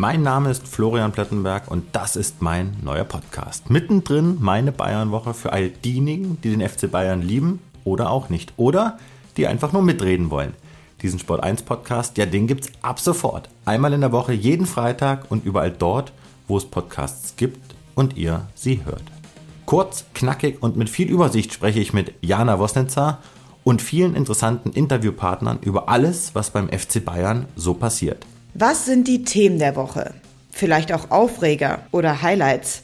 Mein Name ist Florian Plettenberg und das ist mein neuer Podcast. Mittendrin meine Bayernwoche für all diejenigen, die den FC Bayern lieben oder auch nicht. Oder die einfach nur mitreden wollen. Diesen Sport 1 Podcast, ja, den gibt's ab sofort. Einmal in der Woche, jeden Freitag und überall dort, wo es Podcasts gibt und ihr sie hört. Kurz, knackig und mit viel Übersicht spreche ich mit Jana Wosnitzer und vielen interessanten Interviewpartnern über alles, was beim FC Bayern so passiert. Was sind die Themen der Woche? Vielleicht auch Aufreger oder Highlights?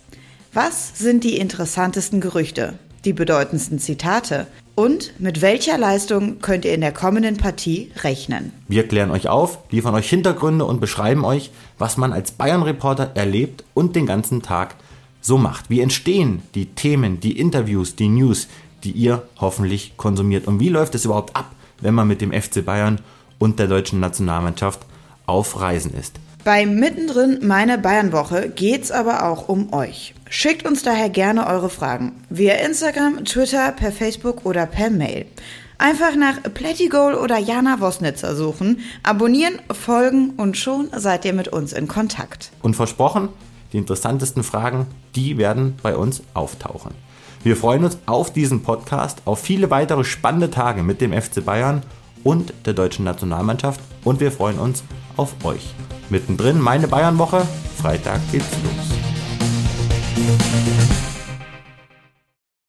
Was sind die interessantesten Gerüchte? Die bedeutendsten Zitate? Und mit welcher Leistung könnt ihr in der kommenden Partie rechnen? Wir klären euch auf, liefern euch Hintergründe und beschreiben euch, was man als Bayern-Reporter erlebt und den ganzen Tag so macht. Wie entstehen die Themen, die Interviews, die News, die ihr hoffentlich konsumiert? Und wie läuft es überhaupt ab, wenn man mit dem FC Bayern und der deutschen Nationalmannschaft auf Reisen ist? Bei Mittendrin meine Bayernwoche geht's aber auch um euch. Schickt uns daher gerne eure Fragen via Instagram, Twitter, per Facebook oder per Mail. Einfach nach Plättigol oder Jana Wosnitzer suchen, abonnieren, folgen und schon seid ihr mit uns in Kontakt. Und versprochen, die interessantesten Fragen, die werden bei uns auftauchen. Wir freuen uns auf diesen Podcast, auf viele weitere spannende Tage mit dem FC Bayern und der deutschen Nationalmannschaft und wir freuen uns auf euch. Mittendrin meine Bayernwoche, Freitag geht's los.